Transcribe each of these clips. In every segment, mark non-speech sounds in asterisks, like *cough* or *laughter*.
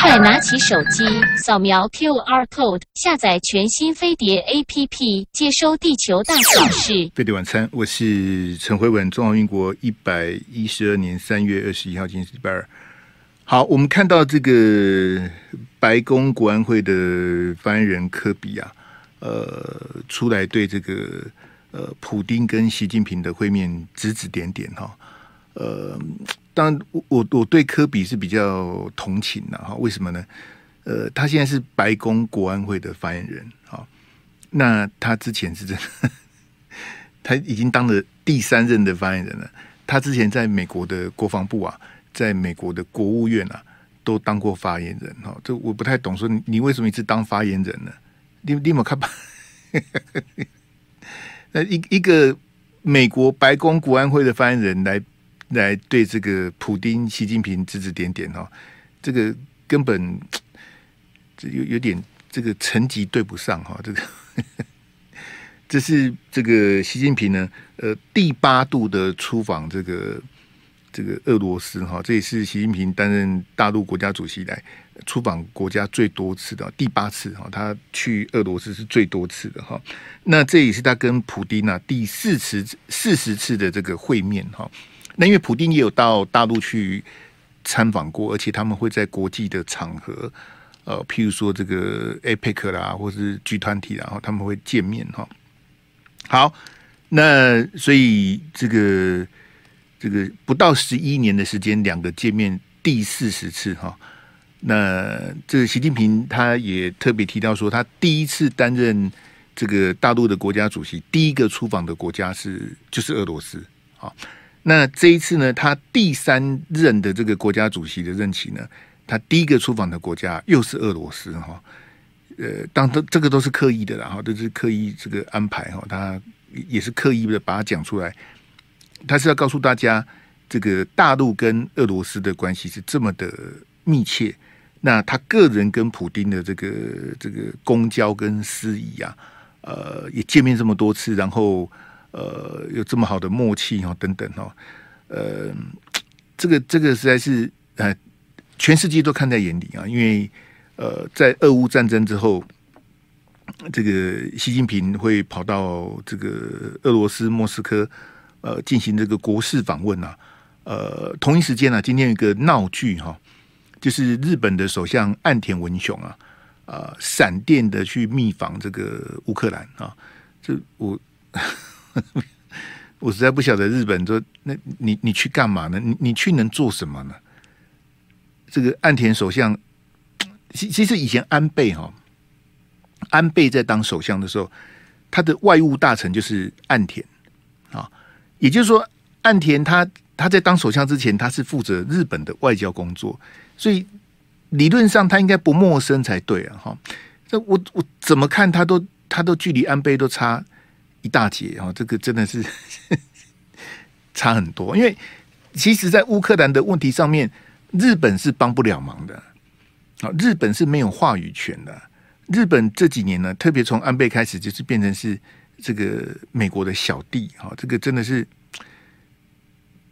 快拿起手机，扫描 QR code，下载全新飞碟 APP，接收地球大小事。飞碟晚餐，我是陈辉文。中华民国一百一十二年三月二十一号，今天是礼拜二。好，我们看到这个白宫国安会的发言人科比啊，呃，出来对这个呃普丁跟习近平的会面指指点点哈，呃。当然，我我我对科比是比较同情的哈。为什么呢？呃，他现在是白宫国安会的发言人啊。那他之前是真的，*laughs* 他已经当了第三任的发言人了。他之前在美国的国防部啊，在美国的国务院啊，都当过发言人哈。这我不太懂，说你，为什么一直当发言人呢？你你有看吧？*laughs* 那一一个美国白宫国安会的发言人来。来对这个普丁、习近平指指点点哈，这个根本 *tsk* 这有有点这个层级对不上哈，这个 *laughs* 这是这个习近平呢呃第八度的出访这个这个俄罗斯哈，这也是习近平担任大陆国家主席以来出访国家最多次的第八次哈，他去俄罗斯是最多次的哈，那这也是他跟普丁啊第四次四十次的这个会面哈。那因为普丁也有到大陆去参访过，而且他们会在国际的场合，呃，譬如说这个 APEC 啦，或是 G 团体，然后他们会见面哈。好，那所以这个这个不到十一年的时间，两个见面第四十次哈。那这个习近平他也特别提到说，他第一次担任这个大陆的国家主席，第一个出访的国家是就是俄罗斯啊。那这一次呢，他第三任的这个国家主席的任期呢，他第一个出访的国家又是俄罗斯哈。呃，当这这个都是刻意的啦哈，都是刻意这个安排哈，他也是刻意的把它讲出来。他是要告诉大家，这个大陆跟俄罗斯的关系是这么的密切。那他个人跟普丁的这个这个公交跟私谊啊，呃，也见面这么多次，然后。呃，有这么好的默契哦，等等哦，呃，这个这个实在是呃，全世界都看在眼里啊，因为呃，在俄乌战争之后，这个习近平会跑到这个俄罗斯莫斯科呃进行这个国事访问啊，呃，同一时间呢、啊，今天有一个闹剧哈，就是日本的首相岸田文雄啊，啊、闪电的去密访这个乌克兰啊，这我。*laughs* 我实在不晓得日本说，那你你去干嘛呢？你你去能做什么呢？这个岸田首相，其其实以前安倍哈，安倍在当首相的时候，他的外务大臣就是岸田啊，也就是说，岸田他他在当首相之前，他是负责日本的外交工作，所以理论上他应该不陌生才对啊！哈，这我我怎么看他都他都距离安倍都差。一大截啊，这个真的是 *laughs* 差很多。因为其实，在乌克兰的问题上面，日本是帮不了忙的啊，日本是没有话语权的。日本这几年呢，特别从安倍开始，就是变成是这个美国的小弟啊，这个真的是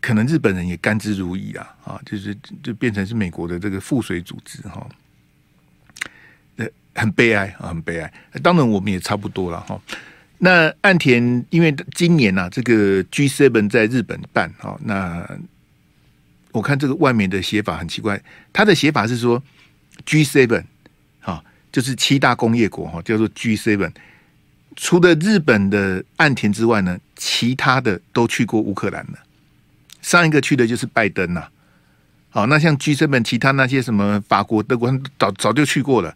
可能日本人也甘之如饴啊啊，就是就变成是美国的这个附水组织哈，呃，很悲哀啊，很悲哀。当然，我们也差不多了哈。那岸田因为今年呐、啊，这个 G7 在日本办哈，那我看这个外面的写法很奇怪，他的写法是说 G7 哈，就是七大工业国哈，叫做 G7，除了日本的岸田之外呢，其他的都去过乌克兰了。上一个去的就是拜登呐，好，那像 G7 其他那些什么法国、德国，早早就去过了，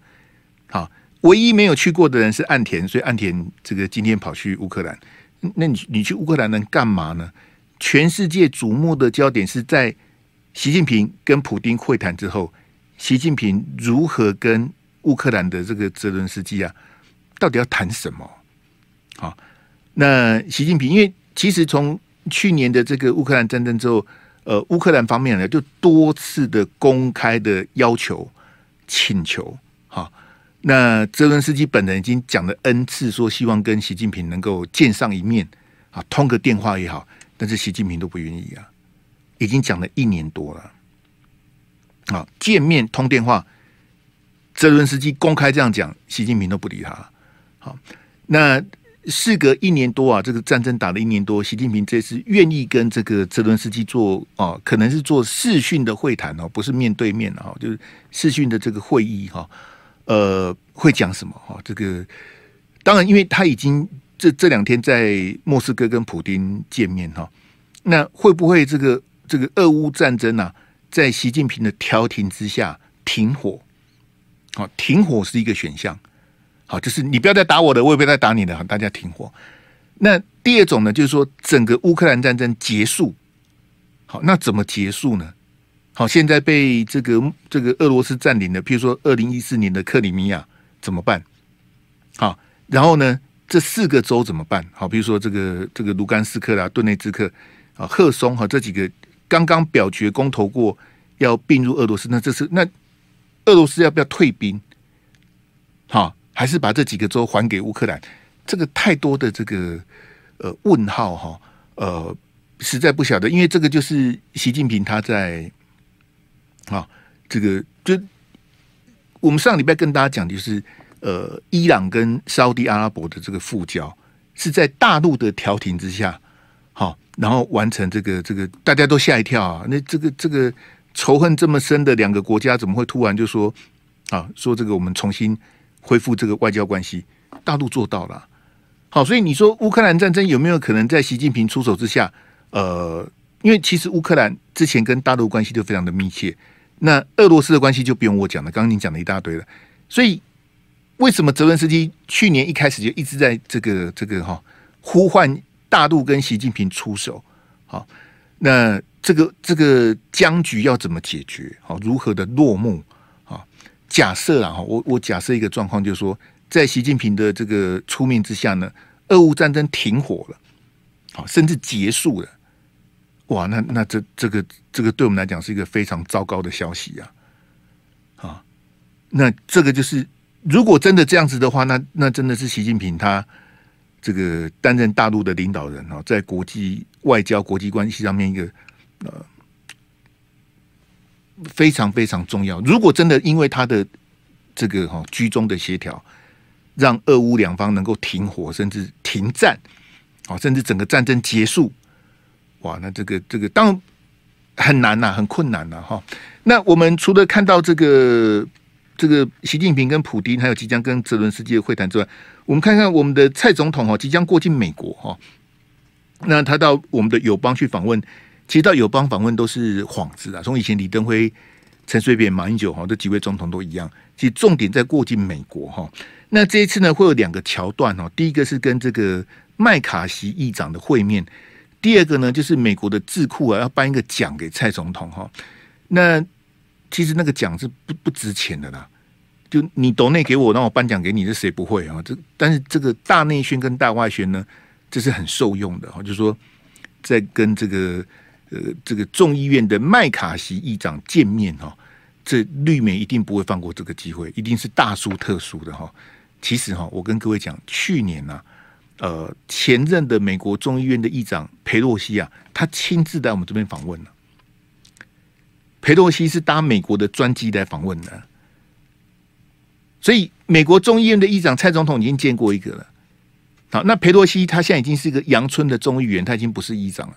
好。唯一没有去过的人是岸田，所以岸田这个今天跑去乌克兰。那你你去乌克兰能干嘛呢？全世界瞩目的焦点是在习近平跟普丁会谈之后，习近平如何跟乌克兰的这个泽伦斯基啊，到底要谈什么？好，那习近平因为其实从去年的这个乌克兰战争之后，呃，乌克兰方面呢就多次的公开的要求请求，哈。那泽伦斯基本人已经讲了 N 次，说希望跟习近平能够见上一面啊，通个电话也好，但是习近平都不愿意啊，已经讲了一年多了。啊，见面通电话，泽伦斯基公开这样讲，习近平都不理他。好，那事隔一年多啊，这个战争打了一年多，习近平这次愿意跟这个泽伦斯基做啊，可能是做视讯的会谈哦，不是面对面啊，就是视讯的这个会议哈。呃，会讲什么哈？这个当然，因为他已经这这两天在莫斯科跟普丁见面哈。那会不会这个这个俄乌战争啊，在习近平的调停之下停火？好，停火是一个选项。好，就是你不要再打我的，我也不要再打你的，大家停火。那第二种呢，就是说整个乌克兰战争结束。好，那怎么结束呢？好，现在被这个这个俄罗斯占领的，譬如说二零一四年的克里米亚怎么办？好，然后呢，这四个州怎么办？好，比如说这个这个卢甘斯克啦、顿内兹克。啊，赫松哈这几个刚刚表决公投过要并入俄罗斯，那这是那俄罗斯要不要退兵？好，还是把这几个州还给乌克兰？这个太多的这个呃问号哈，呃，实在不晓得，因为这个就是习近平他在啊，这个就我们上礼拜跟大家讲，就是呃，伊朗跟沙地阿拉伯的这个复交是在大陆的调停之下。好，然后完成这个这个，大家都吓一跳啊！那这个这个仇恨这么深的两个国家，怎么会突然就说啊？说这个我们重新恢复这个外交关系？大陆做到了。好，所以你说乌克兰战争有没有可能在习近平出手之下？呃，因为其实乌克兰之前跟大陆关系就非常的密切，那俄罗斯的关系就不用我讲了。刚刚你讲了一大堆了，所以为什么泽连斯基去年一开始就一直在这个这个哈呼唤？大陆跟习近平出手，好，那这个这个僵局要怎么解决？好，如何的落幕？啊，假设啊，我我假设一个状况，就是说，在习近平的这个出面之下呢，俄乌战争停火了，好，甚至结束了。哇，那那这这个这个对我们来讲是一个非常糟糕的消息呀！啊，那这个就是，如果真的这样子的话，那那真的是习近平他。这个担任大陆的领导人啊，在国际外交、国际关系上面一个呃非常非常重要。如果真的因为他的这个哈居中的协调，让俄乌两方能够停火，甚至停战，啊，甚至整个战争结束，哇，那这个这个当然很难呐，很困难呐，哈。那我们除了看到这个。这个习近平跟普丁还有即将跟泽伦斯基的会谈之外，我们看看我们的蔡总统哈，即将过境美国哈。那他到我们的友邦去访问，其实到友邦访问都是幌子啊。从以前李登辉、陈水扁、马英九哈这几位总统都一样，其实重点在过境美国哈。那这一次呢，会有两个桥段哦。第一个是跟这个麦卡锡议长的会面，第二个呢就是美国的智库啊要颁一个奖给蔡总统哈。那其实那个奖是不不值钱的啦，就你抖内给我，让我颁奖给你，这谁不会啊？这但是这个大内宣跟大外宣呢，这是很受用的哈。就是说，在跟这个呃这个众议院的麦卡锡议长见面哈，这绿媒一定不会放过这个机会，一定是大书特书的哈。其实哈，我跟各位讲，去年呐，呃，前任的美国众议院的议长裴洛西啊，他亲自在我们这边访问了。裴洛西是搭美国的专机来访问的，所以美国众议院的议长蔡总统已经见过一个了。好，那裴洛西他现在已经是一个阳春的众议员，他已经不是议长了。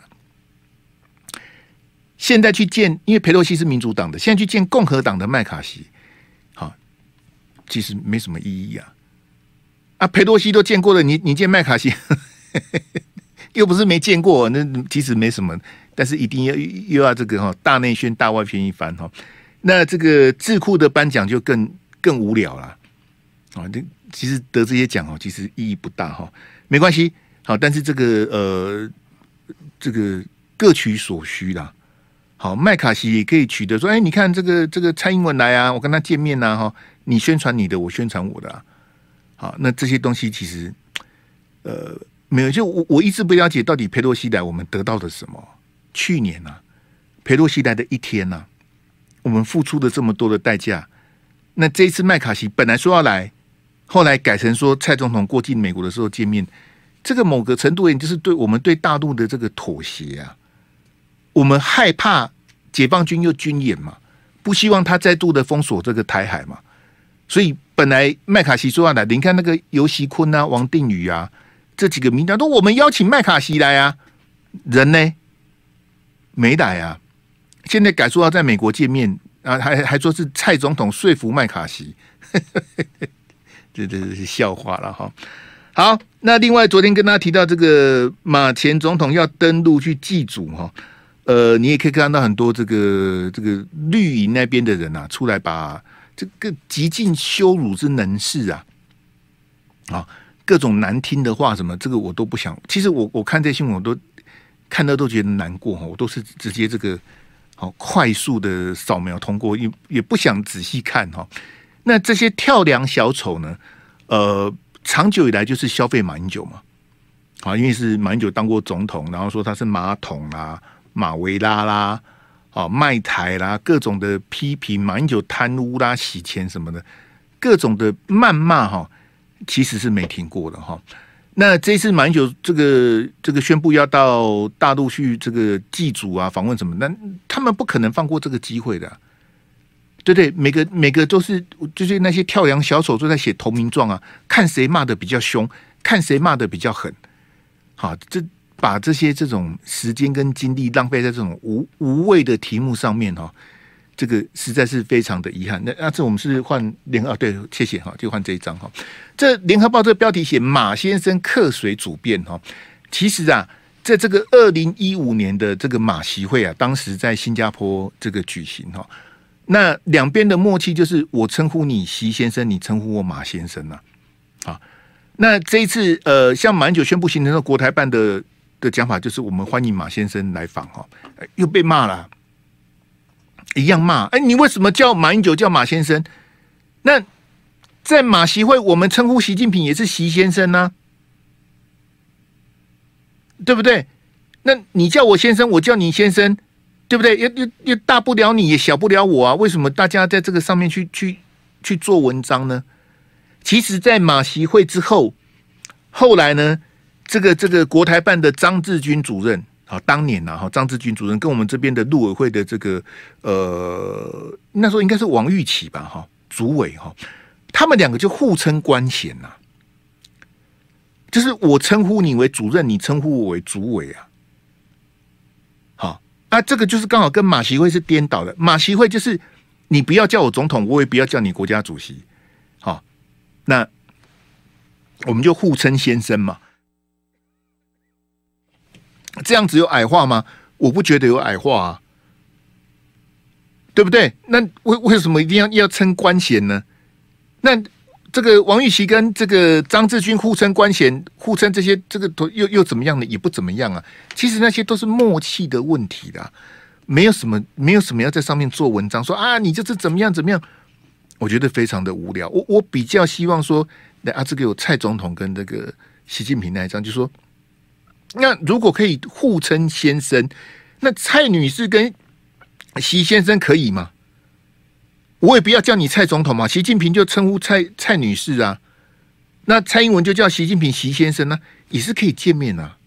现在去见，因为裴洛西是民主党的，现在去见共和党的麦卡锡，好，其实没什么意义啊。啊，裴洛西都见过了，你你见麦卡锡，又不是没见过，那其实没什么。但是一定要又要这个哈大内宣大外宣一番哈，那这个智库的颁奖就更更无聊了啊！这其实得这些奖哦，其实意义不大哈，没关系好，但是这个呃这个各取所需啦。好，麦卡锡也可以取得说，哎，你看这个这个蔡英文来啊，我跟他见面呐哈，你宣传你的，我宣传我的。好，那这些东西其实呃没有，就我我一直不了解到底裴洛西来我们得到的什么。去年呢、啊，裴洛西来的一天呢、啊，我们付出了这么多的代价。那这一次麦卡锡本来说要来，后来改成说蔡总统过境美国的时候见面，这个某个程度也就是对我们对大陆的这个妥协啊。我们害怕解放军又军演嘛，不希望他再度的封锁这个台海嘛，所以本来麦卡锡说要来，你看那个游锡堃啊、王定宇啊这几个名单，都我们邀请麦卡锡来啊，人呢没来啊。现在改说要在美国见面啊，还还说是蔡总统说服麦卡锡，*laughs* 这这是笑话了哈。好，那另外昨天跟大家提到这个马前总统要登陆去祭祖哈，呃，你也可以看到很多这个这个绿营那边的人啊，出来把这个极尽羞辱之能事啊，啊，各种难听的话什么，这个我都不想。其实我我看这新闻，我都看到都觉得难过哈，我都是直接这个好快速的扫描通过，也也不想仔细看哈。那这些跳梁小丑呢，呃。长久以来就是消费马英九嘛，啊，因为是马英九当过总统，然后说他是马桶啦、马维拉啦、啊卖台啦，各种的批评马英九贪污啦、洗钱什么的，各种的谩骂哈，其实是没听过的哈。那这次马英九这个这个宣布要到大陆去这个祭祖啊、访问什么，那他们不可能放过这个机会的。对不对，每个每个都是就是那些跳梁小丑都在写投名状啊，看谁骂的比较凶，看谁骂的比较狠。好，这把这些这种时间跟精力浪费在这种无无谓的题目上面哈，这个实在是非常的遗憾。那那这我们是换联啊，对，谢谢哈，就换这一张哈。这联合报这个标题写马先生客随主便哈，其实啊，在这个二零一五年的这个马习会啊，当时在新加坡这个举行哈。那两边的默契就是我称呼你习先生，你称呼我马先生呐、啊。那这一次呃，像马英九宣布行程的国台办的的讲法，就是我们欢迎马先生来访哈，又被骂了，一样骂。哎，你为什么叫马英九叫马先生？那在马习会，我们称呼习近平也是习先生呢、对不对？那你叫我先生，我叫你先生。对不对？又又又大不了你，也小不了我啊！为什么大家在这个上面去去去做文章呢？其实，在马习会之后，后来呢，这个这个国台办的张志军主任啊，当年呐哈，张志军主任跟我们这边的陆委会的这个呃，那时候应该是王玉琦吧哈，主委哈，他们两个就互称官衔呐，就是我称呼你为主任，你称呼我为主委啊。那、啊、这个就是刚好跟马习会是颠倒的。马习会就是你不要叫我总统，我也不要叫你国家主席。好，那我们就互称先生嘛。这样子有矮化吗？我不觉得有矮化啊，对不对？那为为什么一定要要称官衔呢？那这个王玉琦跟这个张志军互称官衔，互称这些，这个又又怎么样呢？也不怎么样啊。其实那些都是默契的问题的，没有什么，没有什么要在上面做文章说啊，你这是怎么样怎么样？我觉得非常的无聊。我我比较希望说，那啊，这个有蔡总统跟这个习近平那一张，就说，那如果可以互称先生，那蔡女士跟习先生可以吗？我也不要叫你蔡总统嘛，习近平就称呼蔡蔡女士啊，那蔡英文就叫习近平习先生呢、也是可以见面啊。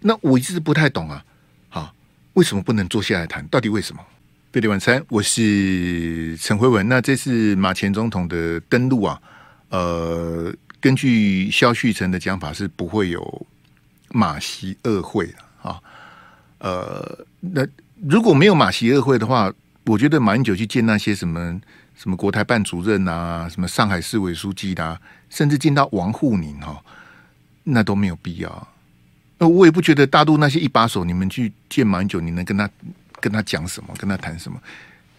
那我一直不太懂啊，好，为什么不能坐下来谈？到底为什么？贝蒂晚餐，我是陈辉文。那这是马前总统的登陆啊，呃，根据萧旭成的讲法是不会有马习二会啊。呃，那如果没有马习二会的话。我觉得马英九去见那些什么什么国台办主任啊，什么上海市委书记啊，甚至见到王沪宁哈，那都没有必要。那我也不觉得大陆那些一把手，你们去见马英九，你能跟他跟他讲什么，跟他谈什么？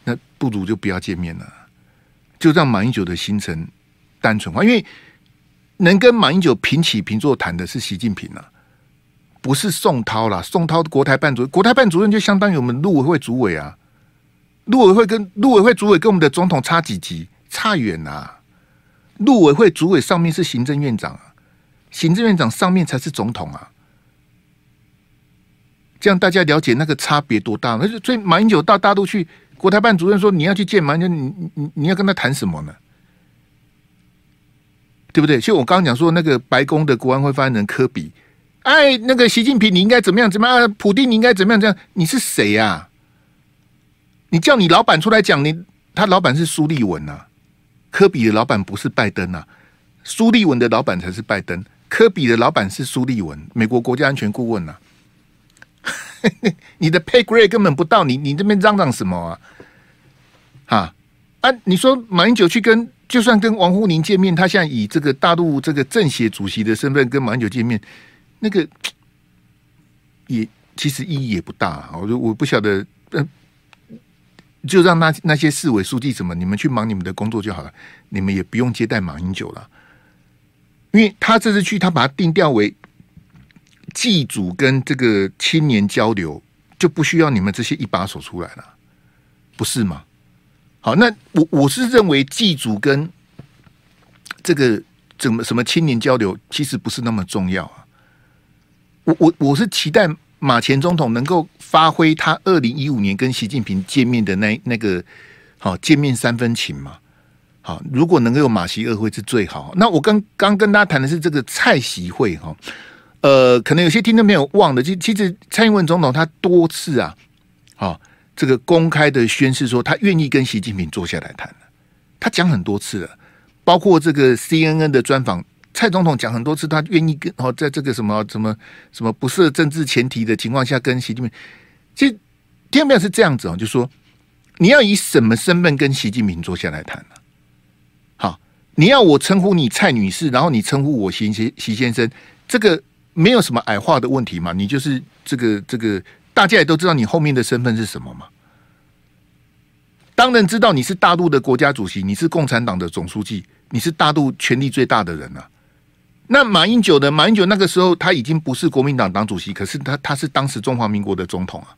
那不如就不要见面了，就让马英九的行程单纯化。因为能跟马英九平起平坐谈的是习近平啊，不是宋涛啦。宋涛国台办主任，国台办主任就相当于我们陆委会主委啊。陆委会跟陆委会主委跟我们的总统差几级？差远啊！陆委会主委上面是行政院长，行政院长上面才是总统啊。这样大家了解那个差别多大？那就所以马英九到大陆去，国台办主任说你要去见马英九，你你你要跟他谈什么呢？对不对？就我刚刚讲说那个白宫的国安会发言人科比，哎，那个习近平你应该怎么样？怎么样？普丁你应该怎么样？这样你是谁呀、啊？你叫你老板出来讲，你他老板是苏立文呐、啊，科比的老板不是拜登啊，苏利文的老板才是拜登，科比的老板是苏利文，美国国家安全顾问呐、啊。*laughs* 你的 pay grade 根本不到你，你这边嚷嚷什么啊？啊啊！你说马英九去跟，就算跟王沪宁见面，他现在以这个大陆这个政协主席的身份跟马英九见面，那个也其实意义也不大、我就我不晓得，嗯。就让那那些市委书记什么，你们去忙你们的工作就好了，你们也不用接待马英九了，因为他这次去，他把他定调为祭祖跟这个青年交流，就不需要你们这些一把手出来了，不是吗？好，那我我是认为祭祖跟这个怎么什么青年交流，其实不是那么重要啊。我我我是期待。马前总统能够发挥他二零一五年跟习近平见面的那那个好见面三分情嘛？好，如果能够有马习二会是最好。那我刚刚跟大家谈的是这个蔡习会哈，呃，可能有些听众没有忘的，其其实蔡英文总统他多次啊，好这个公开的宣示说他愿意跟习近平坐下来谈，他讲很多次了，包括这个 CNN 的专访。蔡总统讲很多次，他愿意跟哦，在这个什么什么什么不设政治前提的情况下跟习近平，其实听没有是这样子哦，就说你要以什么身份跟习近平坐下来谈呢？好，你要我称呼你蔡女士，然后你称呼我习习习先生，这个没有什么矮化的问题嘛？你就是这个这个，大家也都知道你后面的身份是什么嘛？当然知道你是大陆的国家主席，你是共产党的总书记，你是大陆权力最大的人啊。那马英九的马英九那个时候他已经不是国民党党主席，可是他他是当时中华民国的总统啊，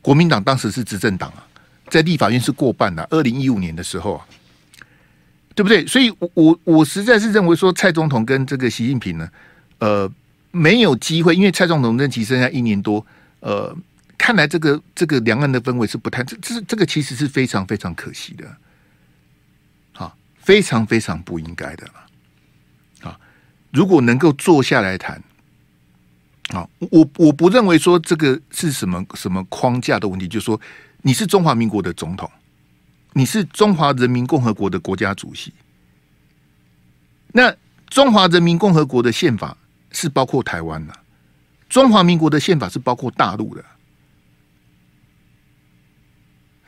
国民党当时是执政党啊，在立法院是过半的，二零一五年的时候啊，对不对？所以我，我我实在是认为说，蔡总统跟这个习近平呢，呃，没有机会，因为蔡总统任期剩下一年多，呃，看来这个这个两岸的氛围是不太，这这这个其实是非常非常可惜的，好，非常非常不应该的了。如果能够坐下来谈，啊，我我不认为说这个是什么什么框架的问题，就是说你是中华民国的总统，你是中华人民共和国的国家主席，那中华人民共和国的宪法是包括台湾的，中华民国的宪法是包括大陆的，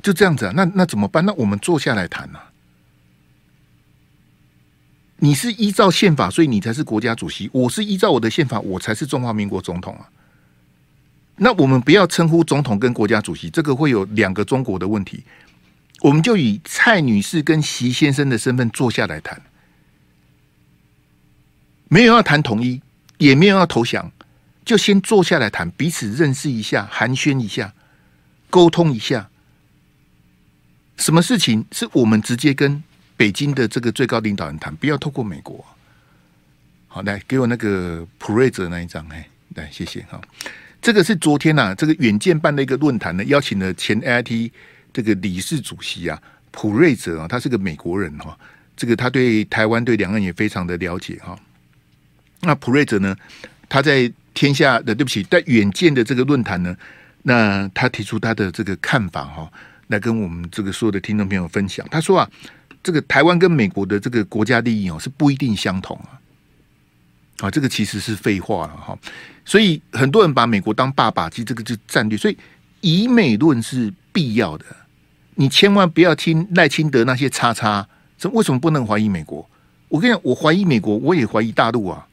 就这样子啊，那那怎么办？那我们坐下来谈呐。你是依照宪法，所以你才是国家主席。我是依照我的宪法，我才是中华民国总统啊。那我们不要称呼总统跟国家主席，这个会有两个中国的问题。我们就以蔡女士跟习先生的身份坐下来谈，没有要谈统一，也没有要投降，就先坐下来谈，彼此认识一下，寒暄一下，沟通一下。什么事情是我们直接跟？北京的这个最高领导人谈，不要透过美国。好，来给我那个普瑞泽那一张，哎，来谢谢哈。这个是昨天呐、啊，这个远见办的一个论坛呢，邀请了前 AIT 这个理事主席啊，普瑞泽啊，他是个美国人哈，这个他对台湾对两岸也非常的了解哈。那普瑞泽呢，他在天下的对不起，在远见的这个论坛呢，那他提出他的这个看法哈，来跟我们这个所有的听众朋友分享。他说啊。这个台湾跟美国的这个国家利益哦，是不一定相同啊，啊，这个其实是废话了哈。所以很多人把美国当爸爸，其实这个是战略。所以以美论是必要的，你千万不要听赖清德那些叉叉。这为什么不能怀疑美国？我跟你讲，我怀疑美国，我也怀疑大陆啊。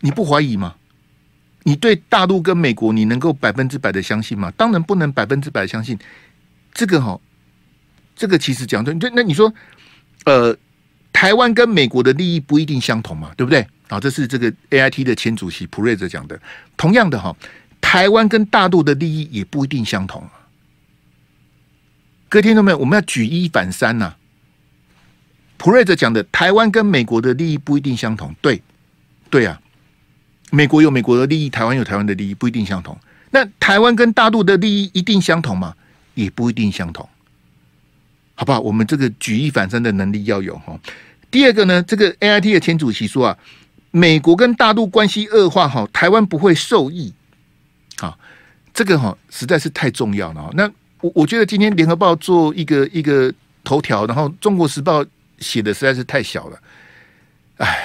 你不怀疑吗？你对大陆跟美国，你能够百分之百的相信吗？当然不能百分之百相信。这个哈。这个其实讲对，那你说，呃，台湾跟美国的利益不一定相同嘛，对不对？啊，这是这个 AIT 的前主席普瑞泽讲的。同样的哈，台湾跟大陆的利益也不一定相同。各位听到没有？我们要举一反三呐。普瑞泽讲的，台湾跟美国的利益不一定相同，对，对啊。美国有美国的利益，台湾有台湾的利益，不一定相同。那台湾跟大陆的利益一定相同吗？也不一定相同。好不好？我们这个举一反三的能力要有哈。第二个呢，这个 AIT 的前主席说啊，美国跟大陆关系恶化哈，台湾不会受益。啊，这个哈实在是太重要了。那我我觉得今天联合报做一个一个头条，然后中国时报写的实在是太小了。哎，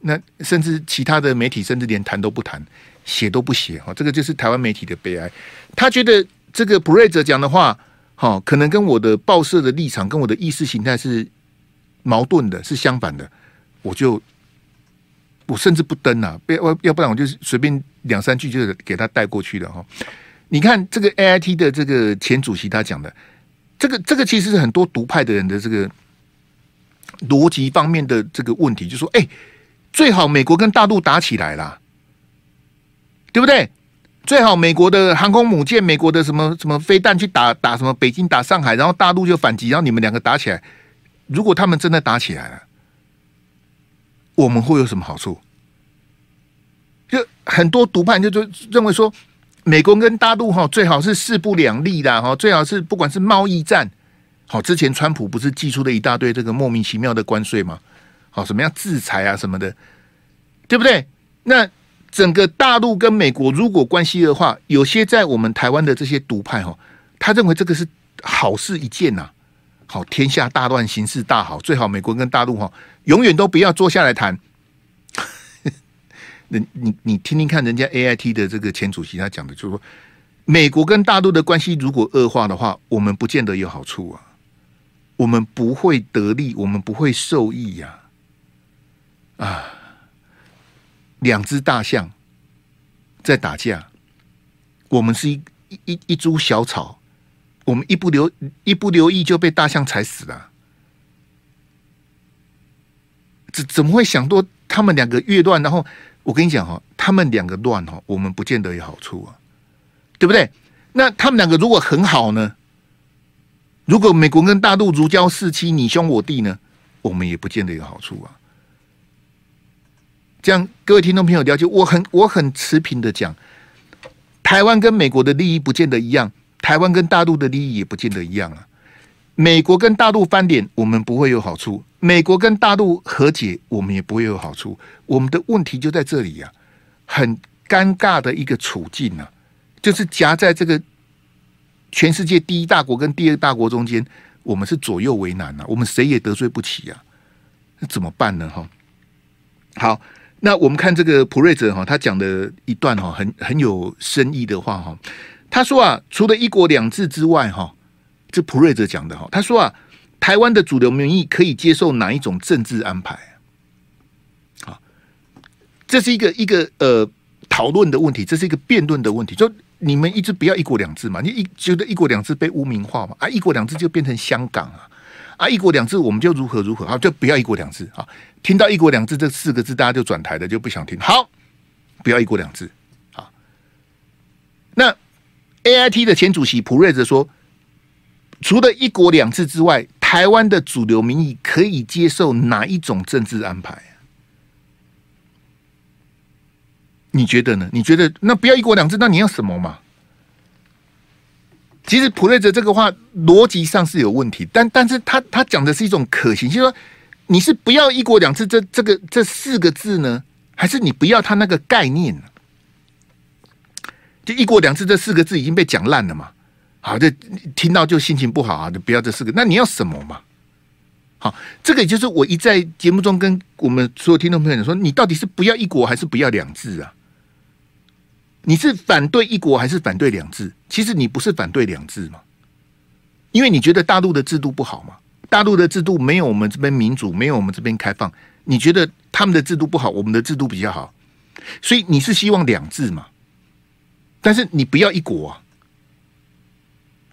那甚至其他的媒体甚至连谈都不谈，写都不写哈，这个就是台湾媒体的悲哀。他觉得这个普瑞泽讲的话，哈，可能跟我的报社的立场跟我的意识形态是矛盾的，是相反的，我就我甚至不登啊，要要不然我就随便两三句就给他带过去了哈。你看这个 AIT 的这个前主席他讲的，这个这个其实是很多独派的人的这个。逻辑方面的这个问题，就说：哎，最好美国跟大陆打起来啦，对不对？最好美国的航空母舰、美国的什么什么飞弹去打打什么北京、打上海，然后大陆就反击，然后你们两个打起来。如果他们真的打起来了，我们会有什么好处？就很多独派就就认为说，美国跟大陆哈最好是势不两立的哈，最好是不管是贸易战。好，之前川普不是祭出了一大堆这个莫名其妙的关税吗？好，什么样制裁啊什么的，对不对？那整个大陆跟美国如果关系的话，有些在我们台湾的这些独派哈，他认为这个是好事一件呐。好，天下大乱，形势大好，最好美国跟大陆哈永远都不要坐下来谈。那 *laughs* 你你听听看，人家 AIT 的这个前主席他讲的，就是说美国跟大陆的关系如果恶化的话，我们不见得有好处啊。我们不会得利，我们不会受益呀！啊，两只大象在打架，我们是一一一株小草，我们一不留一不留意就被大象踩死了。怎怎么会想多？他们两个越乱，然后我跟你讲哈，他们两个乱哈，我们不见得有好处啊，对不对？那他们两个如果很好呢？如果美国跟大陆如胶似漆，你兄我弟呢，我们也不见得有好处啊。这样，各位听众朋友了解，我很我很持平的讲，台湾跟美国的利益不见得一样，台湾跟大陆的利益也不见得一样啊。美国跟大陆翻脸，我们不会有好处；美国跟大陆和解，我们也不会有好处。我们的问题就在这里呀、啊，很尴尬的一个处境啊，就是夹在这个。全世界第一大国跟第二大国中间，我们是左右为难呐、啊，我们谁也得罪不起呀、啊，那怎么办呢？哈，好，那我们看这个普瑞泽哈，他讲的一段哈，很很有深意的话哈。他说啊，除了一国两制之外哈，这普瑞泽讲的哈，他说啊，台湾的主流民意可以接受哪一种政治安排？好，这是一个一个呃讨论的问题，这是一个辩论的问题，就。你们一直不要一国两制嘛？你一觉得一国两制被污名化嘛？啊，一国两制就变成香港啊！啊，一国两制我们就如何如何啊？就不要一国两制啊！听到一国两制这四个字，大家就转台的，就不想听。好，不要一国两制啊！那 AIT 的前主席普瑞泽说，除了一国两制之外，台湾的主流民意可以接受哪一种政治安排？你觉得呢？你觉得那不要一国两制，那你要什么嘛？其实普瑞泽这个话逻辑上是有问题，但但是他他讲的是一种可行，就是说你是不要一国两制这这个这四个字呢，还是你不要他那个概念？就一国两制这四个字已经被讲烂了嘛？好，就听到就心情不好啊，就不要这四个。那你要什么嘛？好，这个也就是我一在节目中跟我们所有听众朋友说，你到底是不要一国还是不要两制啊？你是反对一国还是反对两制？其实你不是反对两制嘛，因为你觉得大陆的制度不好嘛，大陆的制度没有我们这边民主，没有我们这边开放，你觉得他们的制度不好，我们的制度比较好，所以你是希望两制嘛？但是你不要一国啊，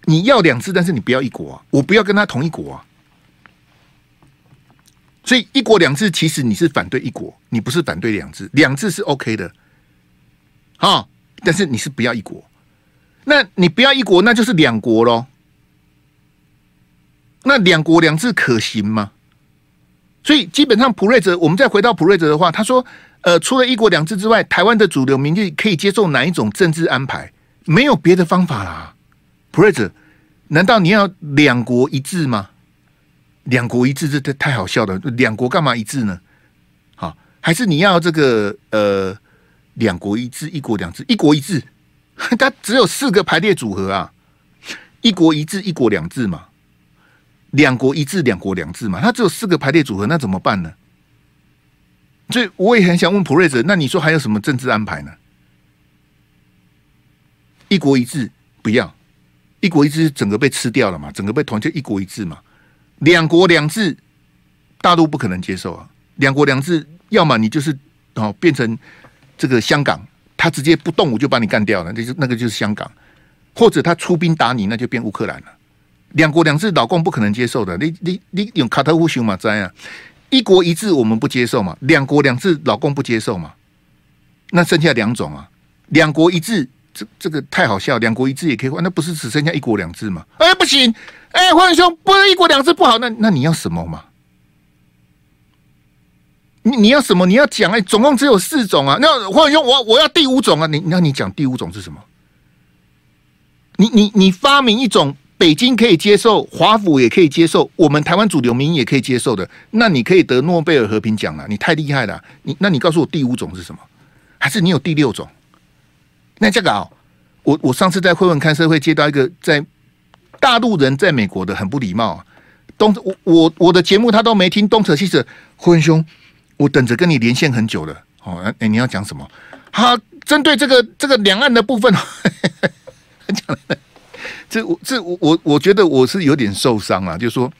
你要两制，但是你不要一国啊，我不要跟他同一国啊，所以一国两制其实你是反对一国，你不是反对两制，两制是 OK 的，啊。但是你是不要一国，那你不要一国，那就是两国喽。那两国两制可行吗？所以基本上普瑞泽，我们再回到普瑞泽的话，他说：呃，除了一国两制之外，台湾的主流民意可以接受哪一种政治安排？没有别的方法啦。普瑞泽，难道你要两国一致吗？两国一致这这太好笑了，两国干嘛一致呢？好，还是你要这个呃？两国一致，一国两制，一国一致，*laughs* 它只有四个排列组合啊！一国一制，一国两制嘛。两国一制，两国两制嘛，它只有四个排列组合，那怎么办呢？所以我也很想问普瑞泽，那你说还有什么政治安排呢？一国一制不要，一国一制整个被吃掉了嘛，整个被团结一国一制嘛，两国两制，大陆不可能接受啊，两国两制，要么你就是哦变成这个香港，他直接不动武就把你干掉了，那就那个就是香港，或者他出兵打你，那就变乌克兰了。两国两制，老共不可能接受的。你你你用卡特乌熊马灾啊！一国一制我们不接受嘛？两国两制，老共不接受嘛？那剩下两种啊，两国一制，这这个太好笑。两国一制也可以换，那不是只剩下一国两制吗？哎，不行！哎，黄兄，不是一国两制不好，那那你要什么嘛？你你要什么？你要讲哎，总共只有四种啊。那黄兄，我我要第五种啊！你那你讲第五种是什么？你你你发明一种。北京可以接受，华府也可以接受，我们台湾主流民也可以接受的，那你可以得诺贝尔和平奖了。你太厉害了，你那你告诉我第五种是什么？还是你有第六种？那这个啊，我我上次在慧文看社会接到一个在大陆人在美国的很不礼貌，东我我我的节目他都没听，东扯西扯，慧文兄，我等着跟你连线很久了。哦，哎，你要讲什么？好，针对这个这个两岸的部分，*laughs* 讲。这我这我我我觉得我是有点受伤啊，就是说，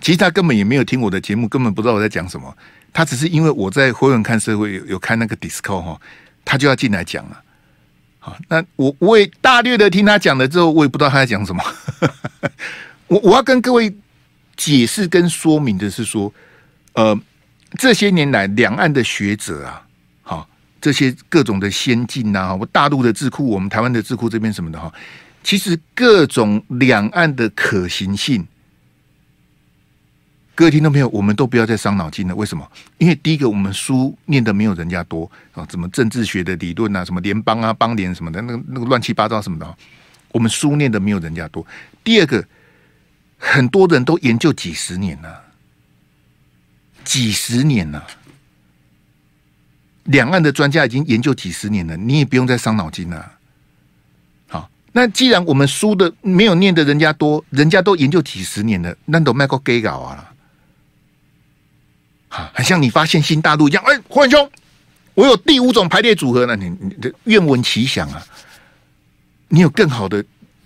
其实他根本也没有听我的节目，根本不知道我在讲什么。他只是因为我在回文看社会有有看那个 disco 哈，他就要进来讲了。好，那我我也大略的听他讲了之后，我也不知道他在讲什么。*laughs* 我我要跟各位解释跟说明的是说，呃，这些年来两岸的学者啊，这些各种的先进呐，我大陆的智库，我们台湾的智库这边什么的哈。其实各种两岸的可行性，各位听众朋友，我们都不要再伤脑筋了。为什么？因为第一个，我们书念的没有人家多啊，什么政治学的理论啊，什么联邦啊、邦联什么的，那个那个乱七八糟什么的，我们书念的没有人家多。第二个，很多人都研究几十年了，几十年了，两岸的专家已经研究几十年了，你也不用再伤脑筋了。好那既然我们输的没有念的人家多，人家都研究几十年了，那都卖过给稿啊！好，很像你发现新大陆一样。哎，黄兄，我有第五种排列组合呢，你你的愿闻其详啊！你有更好的，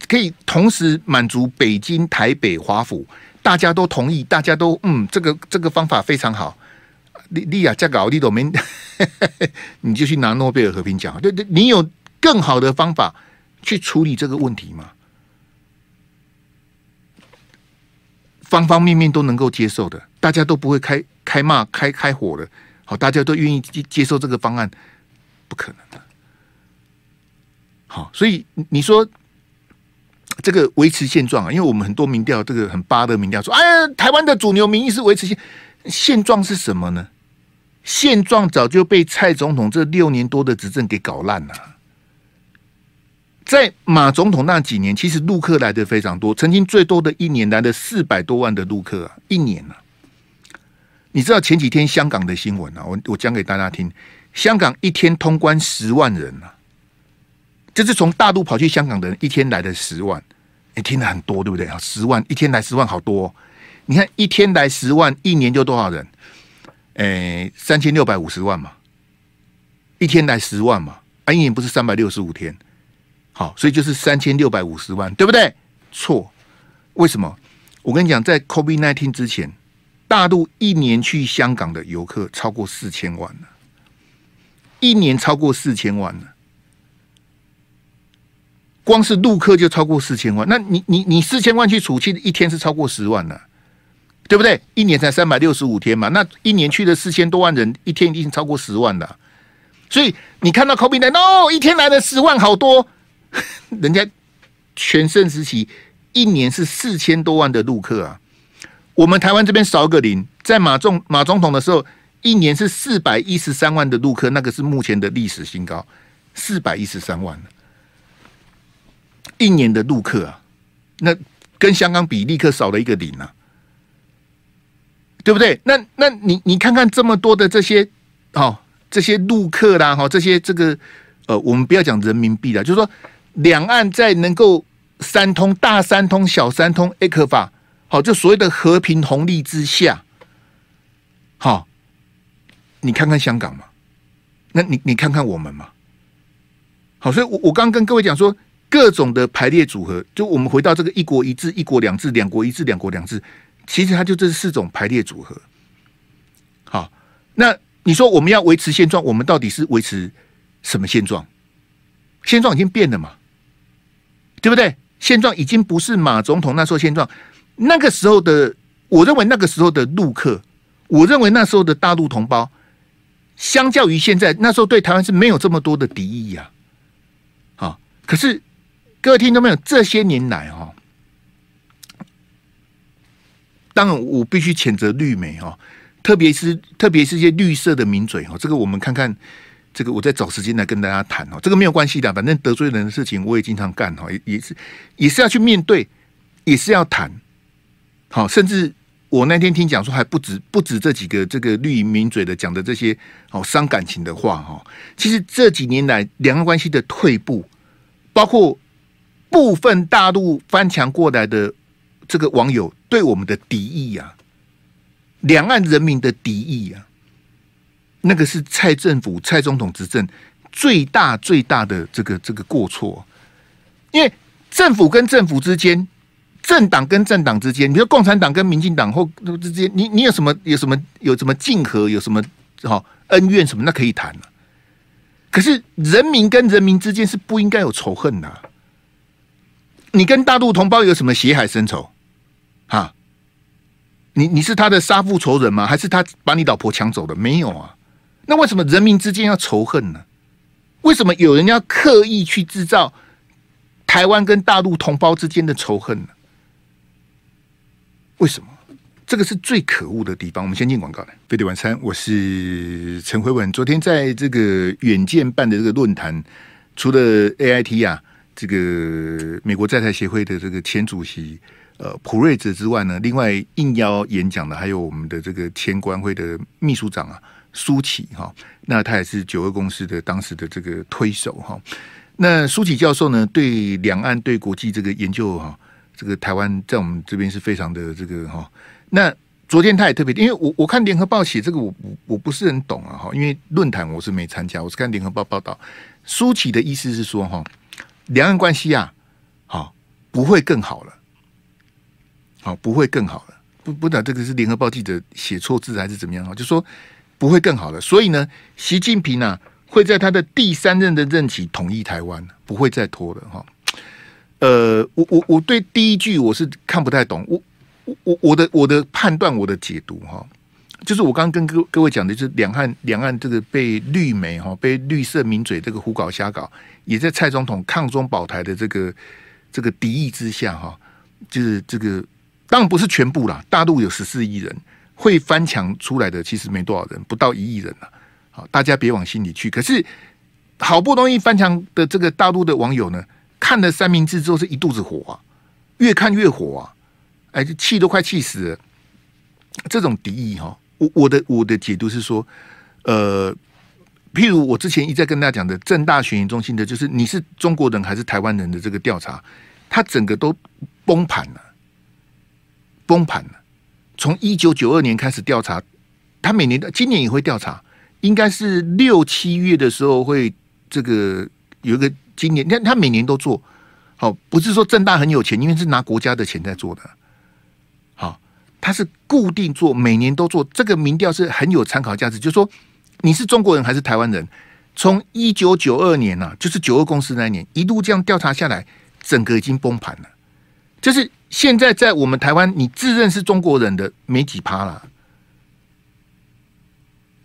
可以同时满足北京、台北、华府，大家都同意，大家都嗯，这个这个方法非常好。利利啊，再搞利都没，*laughs* 你就去拿诺贝尔和平奖。对对，你有更好的方法。去处理这个问题吗，方方面面都能够接受的，大家都不会开开骂、开开火的，好，大家都愿意接接受这个方案，不可能的。好，所以你说这个维持现状啊，因为我们很多民调，这个很八的民调说，哎呀，台湾的主流民意是维持现现状是什么呢？现状早就被蔡总统这六年多的执政给搞烂了。在马总统那几年，其实陆客来的非常多，曾经最多的一年来了四百多万的陆客啊，一年啊。你知道前几天香港的新闻啊，我我讲给大家听，香港一天通关十万人啊，就是从大陆跑去香港的人一天来的十万，你听得很多对不对啊？十万一天来十万，好多。你看一天来十万，一年就多少人？诶，三千六百五十万嘛，一天来十万嘛，啊，一年不是三百六十五天。好，所以就是三千六百五十万，对不对？错，为什么？我跟你讲，在 COVID-19 之前，大陆一年去香港的游客超过四千万了，一年超过四千万了，光是陆客就超过四千万。那你你你四千万去除，其实一天是超过十万了，对不对？一年才三百六十五天嘛，那一年去了四千多万人，一天一定超过十万的。所以你看到 COVID-19，哦，一天来了十万，好多。*laughs* 人家全盛时期一年是四千多万的陆客啊，我们台湾这边少个零，在马总马总统的时候，一年是四百一十三万的陆客，那个是目前的历史新高，四百一十三万，一年的陆客啊，那跟香港比，立刻少了一个零啊，对不对？那那你你看看这么多的这些哦，这些陆客啦，哈，这些这个呃，我们不要讲人民币啦，就是说。两岸在能够三通、大三通、小三通、A 克法，好，就所谓的和平红利之下，好，你看看香港嘛，那你你看看我们嘛，好，所以我我刚跟各位讲说，各种的排列组合，就我们回到这个一国一制、一国两制、两国一制、两国两制，其实它就这四种排列组合。好，那你说我们要维持现状，我们到底是维持什么现状？现状已经变了嘛，对不对？现状已经不是马总统那时候现状，那个时候的，我认为那个时候的陆客，我认为那时候的大陆同胞，相较于现在，那时候对台湾是没有这么多的敌意呀。好，可是各位听到没有？这些年来哈，当然我必须谴责绿媒哈，特别是特别是一些绿色的名嘴哈，这个我们看看。这个我再找时间来跟大家谈哦，这个没有关系的，反正得罪人的事情我也经常干哈，也也是也是要去面对，也是要谈。好，甚至我那天听讲说还不止不止这几个这个绿营名嘴的讲的这些好伤感情的话哈。其实这几年来两岸关系的退步，包括部分大陆翻墙过来的这个网友对我们的敌意呀，两岸人民的敌意呀。那个是蔡政府、蔡总统执政最大最大的这个这个过错，因为政府跟政府之间、政党跟政党之间，比如共产党跟民进党或之间，你你有什么有什么有什么竞合，有什么好恩怨什么，那可以谈了。可是人民跟人民之间是不应该有仇恨的。你跟大陆同胞有什么血海深仇？啊，你你是他的杀父仇人吗？还是他把你老婆抢走了？没有啊。那为什么人民之间要仇恨呢？为什么有人要刻意去制造台湾跟大陆同胞之间的仇恨呢？为什么？这个是最可恶的地方。我们先进广告来。飞碟晚餐，我是陈辉文。昨天在这个远见办的这个论坛，除了 AIT 啊，这个美国在台协会的这个前主席呃普瑞泽之外呢，另外应邀演讲的还有我们的这个前国安会的秘书长啊。苏启哈，那他也是九二公司的当时的这个推手哈。那苏启教授呢，对两岸对国际这个研究哈，这个台湾在我们这边是非常的这个哈。那昨天他也特别，因为我我看联合报写这个我我不是很懂啊哈，因为论坛我是没参加，我是看联合报报道。苏启的意思是说哈，两岸关系啊，好不会更好了，好不会更好了。不不知道这个是联合报记者写错字还是怎么样哈，就说。不会更好了，所以呢，习近平呢、啊、会在他的第三任的任期统一台湾，不会再拖了哈。呃，我我我对第一句我是看不太懂，我我我的我的判断我的解读哈，就是我刚刚跟各各位讲的，就是两岸两岸这个被绿媒哈被绿色名嘴这个胡搞瞎搞，也在蔡总统抗中保台的这个这个敌意之下哈，就是这个当然不是全部啦，大陆有十四亿人。会翻墙出来的其实没多少人，不到一亿人了。好，大家别往心里去。可是好不容易翻墙的这个大陆的网友呢，看了三明治之后是一肚子火啊，越看越火啊，哎，就气都快气死了。这种敌意哈，我我的我的解读是说，呃，譬如我之前一再跟大家讲的，正大选研中心的，就是你是中国人还是台湾人的这个调查，它整个都崩盘了，崩盘了。从一九九二年开始调查，他每年的今年也会调查，应该是？六七月的时候会这个有一个今年，他他每年都做好，不是？说政大很有钱，因为是？拿国家的钱在做的，好，他是？固定做，每年都做，这个民调是？很有参考价值，就是？说你是？中国人还是？台湾人，从一九九二年呐、就是？九二共识那一年，一路这样调查下来，整个已经崩盘了，就是。现在在我们台湾，你自认是中国人的没几趴了。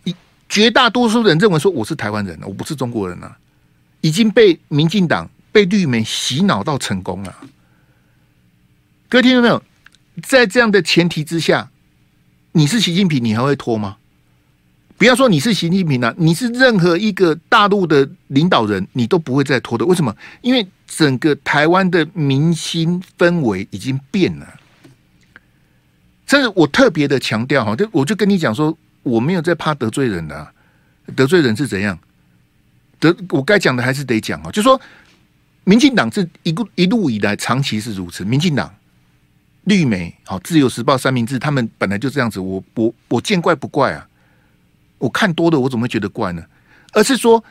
一绝大多数人认为说我是台湾人，我不是中国人啊，已经被民进党、被绿媒洗脑到成功了。各位听到没有？在这样的前提之下，你是习近平，你还会拖吗？不要说你是习近平了，你是任何一个大陆的领导人，你都不会再拖的。为什么？因为。整个台湾的民心氛围已经变了，甚至我特别的强调哈，就我就跟你讲说，我没有在怕得罪人的，得罪人是怎样？得我该讲的还是得讲啊，就说民进党是一个一路以来长期是如此，民进党绿媒、好《自由时报》、三明治，他们本来就这样子，我我我见怪不怪啊！我看多了，我怎么会觉得怪呢？而是说，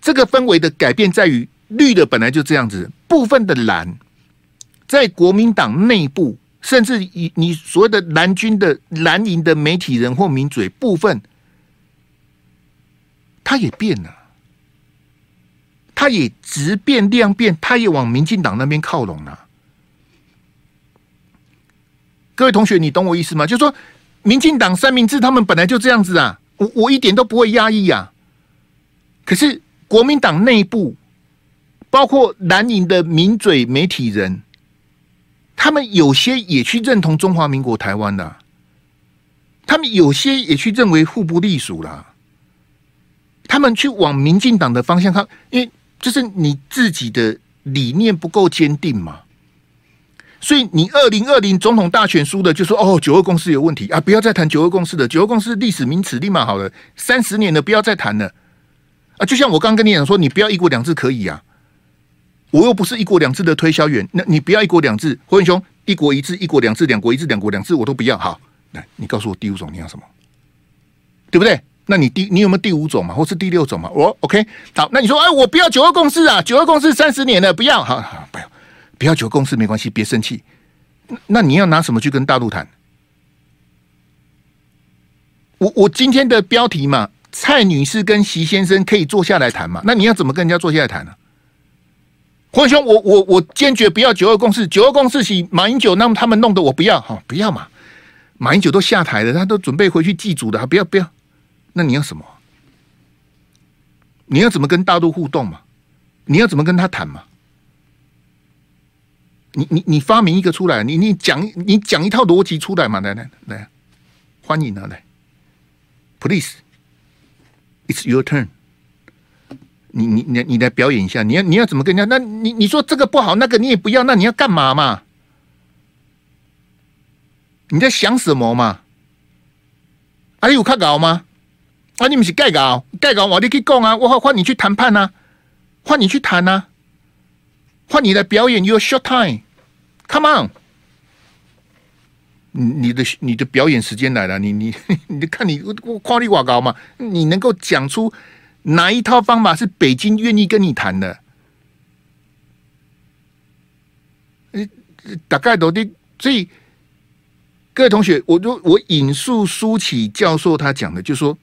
这个氛围的改变在于，绿的本来就这样子，部分的蓝，在国民党内部，甚至以你所谓的蓝军的蓝营的媒体人或名嘴部分，他也变了。他也质变量变，他也往民进党那边靠拢了。各位同学，你懂我意思吗？就是说，民进党三明治他们本来就这样子啊，我我一点都不会压抑啊。可是国民党内部，包括南营的名嘴媒体人，他们有些也去认同中华民国台湾的，他们有些也去认为互不隶属了，他们去往民进党的方向看，因为。就是你自己的理念不够坚定嘛，所以你二零二零总统大选输的就说哦，九二共识有问题啊，不要再谈九二共识的，九二共识历史名词立马好了，三十年了，不要再谈了啊！就像我刚刚跟你讲说，你不要一国两制可以啊，我又不是一国两制的推销员，那你不要一国两制，胡文兄，一国一制，一国两制，两国一制，两国两制，我都不要。好，来，你告诉我第五种你要什么，对不对？那你第你有没有第五种嘛，或是第六种嘛？我 OK 好，那你说哎，我不要九二共识啊，九二共识三十年了，不要，好好不要，不要九二共识没关系，别生气。那你要拿什么去跟大陆谈？我我今天的标题嘛，蔡女士跟习先生可以坐下来谈嘛？那你要怎么跟人家坐下来谈呢？黄兄，我我我坚决不要九二共识，九二共识是马英九那么他们弄的，我不要，哈不要嘛？马英九都下台了，他都准备回去祭祖的，不要不要。那你要什么？你要怎么跟大陆互动嘛？你要怎么跟他谈嘛？你你你发明一个出来，你你讲你讲一套逻辑出来嘛？来来来，欢迎啊！来，Please，It's your turn 你。你你你来表演一下，你要你要怎么跟人家？那你你说这个不好，那个你也不要，那你要干嘛嘛？你在想什么嘛？还有看稿吗？啊！你们是盖稿，盖稿我你可以讲啊！我换你去谈判啊，换你去谈啊，换你来表演。Your short time，come on！你你的你的表演时间来了，你你你看你我夸你瓦高嘛？你能够讲出哪一套方法是北京愿意跟你谈的？大概都的，所以各位同学，我就我引述苏起教授他讲的，就是说。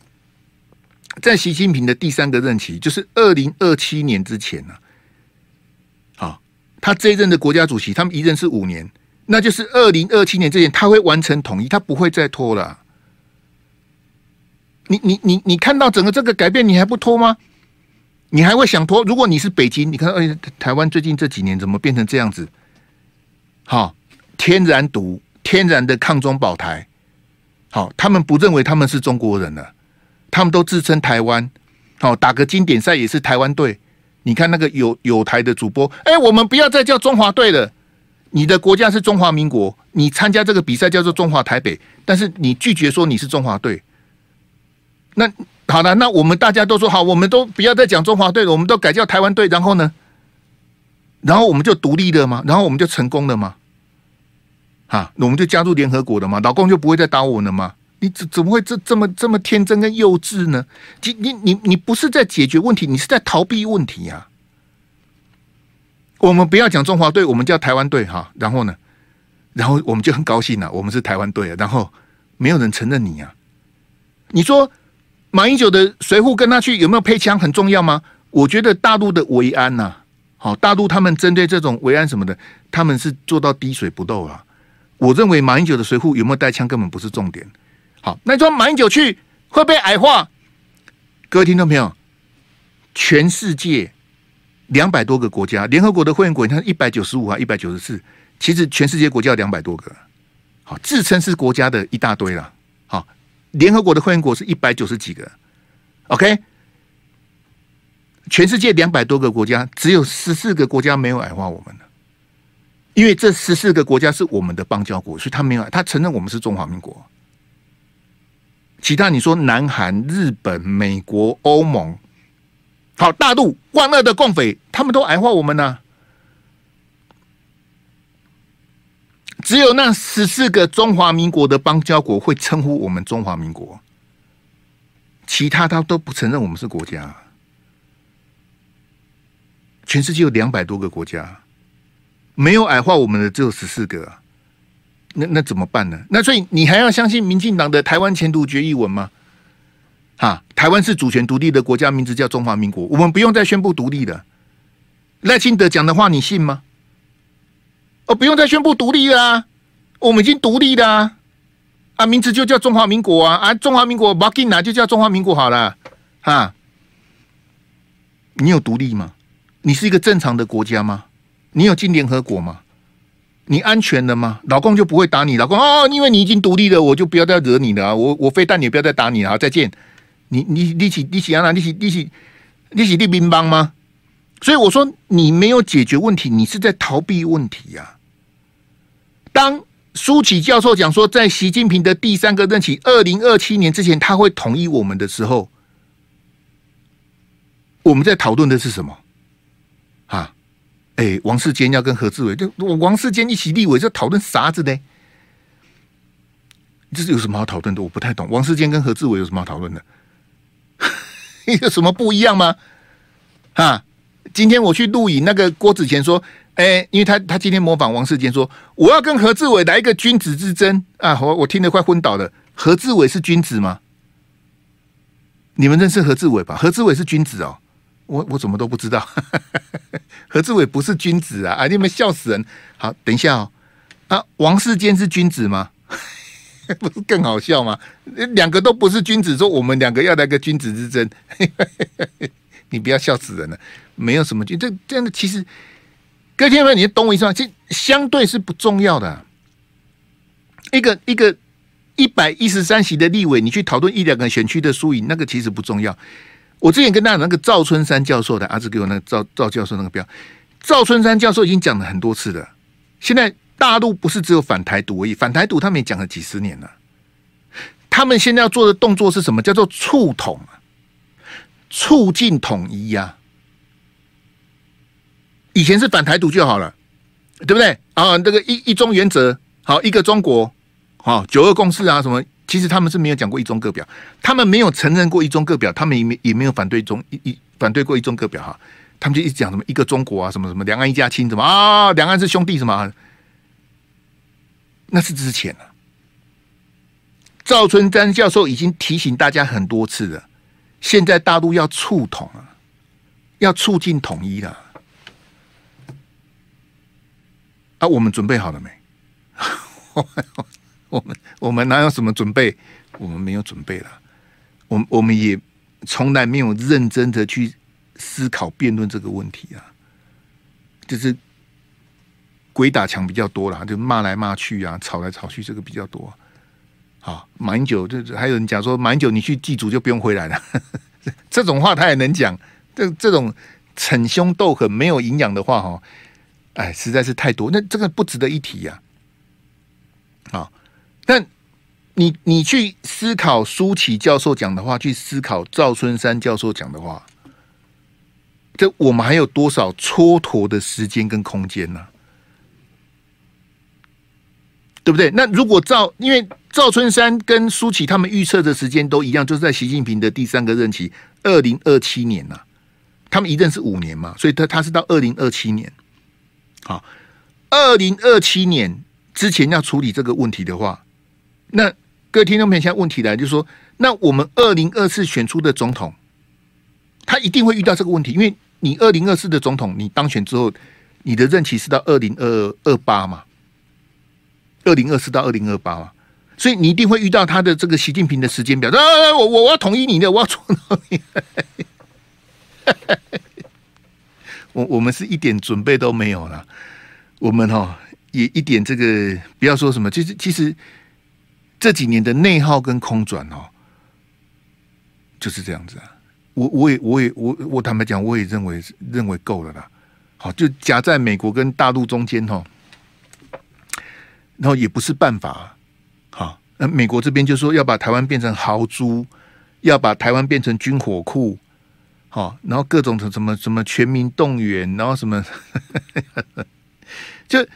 在习近平的第三个任期，就是二零二七年之前呢，啊，他这一任的国家主席，他们一任是五年，那就是二零二七年之前，他会完成统一，他不会再拖了。你你你你看到整个这个改变，你还不拖吗？你还会想拖？如果你是北京，你看，哎，台湾最近这几年怎么变成这样子？好，天然独，天然的抗中保台，好，他们不认为他们是中国人了。他们都自称台湾，好，打个经典赛也是台湾队。你看那个有有台的主播，哎，我们不要再叫中华队了。你的国家是中华民国，你参加这个比赛叫做中华台北，但是你拒绝说你是中华队。那好了，那我们大家都说好，我们都不要再讲中华队了，我们都改叫台湾队。然后呢？然后我们就独立了吗？然后我们就成功了吗？啊，我们就加入联合国了吗？老公就不会再打我了吗？你怎怎么会这这么这么天真跟幼稚呢？你你你你不是在解决问题，你是在逃避问题呀、啊！我们不要讲中华队，我们叫台湾队哈。然后呢，然后我们就很高兴了、我们是台湾队啊。然后没有人承认你呀、啊。你说马英九的随扈跟他去有没有配枪很重要吗？我觉得大陆的维安呐、好，大陆他们针对这种维安什么的，他们是做到滴水不漏啊。我认为马英九的随扈有没有带枪根本不是重点。好，那说马英九去会被矮化？各位听众朋友，全世界两百多个国家，联合国的会员国，你看一百九十五啊，一百九十四，其实全世界国家有两百多个，好，自称是国家的一大堆了。好，联合国的会员国是一百九十几个，OK，全世界两百多个国家，只有十四个国家没有矮化我们的，因为这十四个国家是我们的邦交国，所以他没有，他承认我们是中华民国。其他你说南韩、日本、美国、欧盟，好，大陆万恶的共匪，他们都矮化我们呢、只有那十四个中华民国的邦交国会称呼我们中华民国，其他他都不承认我们是国家。全世界有两百多个国家，没有矮化我们的只有十四个，那那怎么办呢？那所以你还要相信民进党的台湾前途决议文吗？哈，台湾是主权独立的国家，名字叫中华民国，我们不用再宣布独立的。赖清德讲的话你信吗？哦，不用再宣布独立了啊，我们已经独立了啊，名字就叫中华民国啊，啊，中华民国，马吉拿就叫中华民国好了，哈，你有独立吗？你是一个正常的国家吗？你有进联合国吗？你安全了吗？老公就不会打你，老公哦，因为你已经独立了，我就不要再惹你了！我我非但你不要再打你了，再见。你你你起你起啊？你起你起你起立兵帮吗？所以我说你没有解决问题，你是在逃避问题呀、啊。当苏启教授讲说，在习近平的第三个任期二零二七年之前，他会统一我们的时候，我们在讨论的是什么？啊，哎、王世坚要跟何志伟，就王世坚一起立委，在讨论啥子呢？这是有什么好讨论的？我不太懂。王世坚跟何志伟有什么好讨论的？*laughs* 有什么不一样吗？啊，今天我去录影，那个郭子乾说，哎、因为他他今天模仿王世坚说，我要跟何志伟来一个君子之争啊！我我听得快昏倒了。何志伟是君子吗？你们认识何志伟吧？何志伟是君子哦。我我怎么都不知道，*laughs* 何志伟不是君子啊！啊，你们笑死人！好，等一下哦。啊，王世坚是君子吗？*laughs* 不是更好笑吗？两个都不是君子，说我们两个要来个君子之争，*laughs* 你不要笑死人了。没有什么君，这这样的其实，各位听众朋友，你懂我意思吗？其实相对是不重要的。一个一个一百一十三席的立委，你去讨论一两个选区的输赢，那个其实不重要。我之前跟大家讲那个赵春山教授的儿子给我那个赵赵教授那个表，赵春山教授已经讲了很多次了。现在大陆不是只有反台独而已，反台独他们也讲了几十年了。他们现在要做的动作是什么？叫做促统，促进统一呀、以前是反台独就好了，对不对？啊，这个一一中原则，好，一个中国，好，九二共识啊，什么？其实他们是没有讲过一中各表，他们没有承认过一中各表，他们也没也没有反对中一一反对过一中各表哈，他们就一直讲什么一个中国啊，什么什么两岸一家亲，什么啊两岸是兄弟什么，那是之前了。赵春山教授已经提醒大家很多次了，现在大陆要促统啊，要促进统一了，啊我们准备好了没？*laughs* 我们我们哪有什么准备？我们没有准备了。我我们也从来没有认真的去思考辩论这个问题啊。就是鬼打墙比较多啦，就骂来骂去啊，吵来吵去，这个比较多。好，马英九就还有人讲说，马英九你去祭祖就不用回来了。*laughs* 这种话他也能讲。这这种逞凶斗狠、没有营养的话，哈，哎，实在是太多。那这个不值得一提呀。好。但你你去思考苏起教授讲的话，去思考赵春山教授讲的话，这我们还有多少蹉跎的时间跟空间呢、对不对？那如果赵，因为赵春山跟苏起他们预测的时间都一样，就是在习近平的第三个任期二零二七年呐、他们一任是五年嘛，所以他他是到二零二七年。好，二零二七年之前要处理这个问题的话。那各位听众朋友，现在问题来就是说，那我们二零二四选出的总统，他一定会遇到这个问题，因为你二零二四的总统，你当选之后，你的任期是到二零二二八嘛，二零二四到二零二八嘛，所以你一定会遇到他的这个习近平的时间表。啊，我我我要统一你的，我要做到你。我我们是一点准备都没有了，我们哈也一点这个不要说什么，其实其实。这几年的内耗跟空转哦，就是这样子啊。我我也我也我我坦白讲，我也认为认为够了啦。好，就夹在美国跟大陆中间哦，然后也不是办法。好，那美国这边就说要把台湾变成豪猪，要把台湾变成军火库。好，然后各种什么什么全民动员，然后什么，就。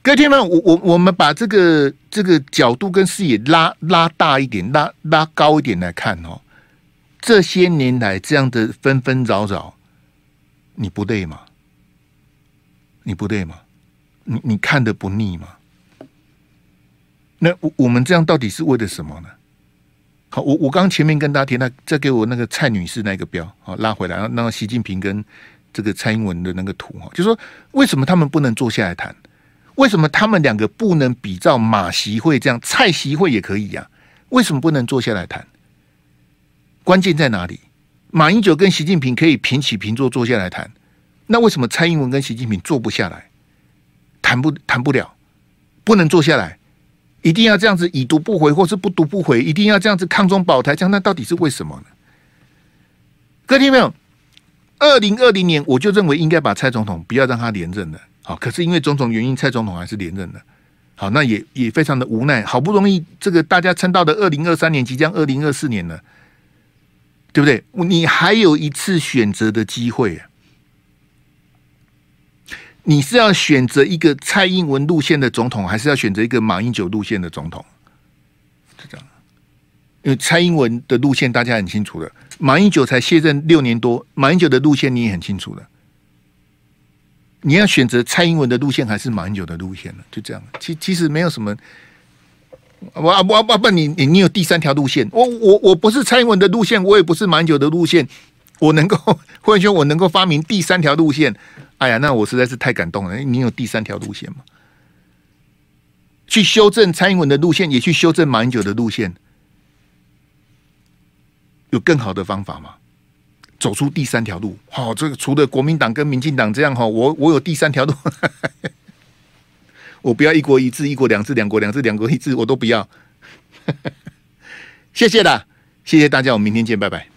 各位听众，我我我们把这个这个角度跟视野拉拉大一点，拉拉高一点来看哦。这些年来这样的纷纷扰扰，你不累吗？你不累吗？你你看的不腻吗？那我我们这样到底是为了什么呢？我我刚前面跟大家提，那再给我那个蔡女士那个标好拉回来，然后让习近平跟这个蔡英文的那个图哈，就说为什么他们不能坐下来谈？为什么他们两个不能比照马习会这样？蔡习会也可以呀？为什么不能坐下来谈？关键在哪里？马英九跟习近平可以平起平坐坐下来谈，那为什么蔡英文跟习近平坐不下来？谈不谈不了？不能坐下来？一定要这样子已读不回，或是不读不回？一定要这样子抗中保台？这样那到底是为什么呢？各位听没有？二零二零年我就认为应该把蔡总统不要让他连任了。好，可是因为种种原因，蔡总统还是连任了。好，那也也非常的无奈。好不容易这个大家撑到的二零二三年，即将二零二四年了，对不对？你还有一次选择的机会！你是要选择一个蔡英文路线的总统，还是要选择一个马英九路线的总统？就这样，因为蔡英文的路线大家很清楚的，马英九才卸任六年多，马英九的路线你也很清楚的。你要选择蔡英文的路线，还是马英九的路线呢？就这样，其其实没有什么。我我我不，你你你有第三条路线？我我我不是蔡英文的路线，我也不是马英九的路线，我能够或者说我能够发明第三条路线。哎呀，那我实在是太感动了！你有第三条路线吗？去修正蔡英文的路线，也去修正马英九的路线，有更好的方法吗？走出第三条路，好、这个除了国民党跟民进党这样哈，我我有第三条路，*laughs* 我不要一国一制、一国两制、两国两制、两国一制，我都不要。*laughs* 谢谢啦，谢谢大家，我们明天见，拜拜。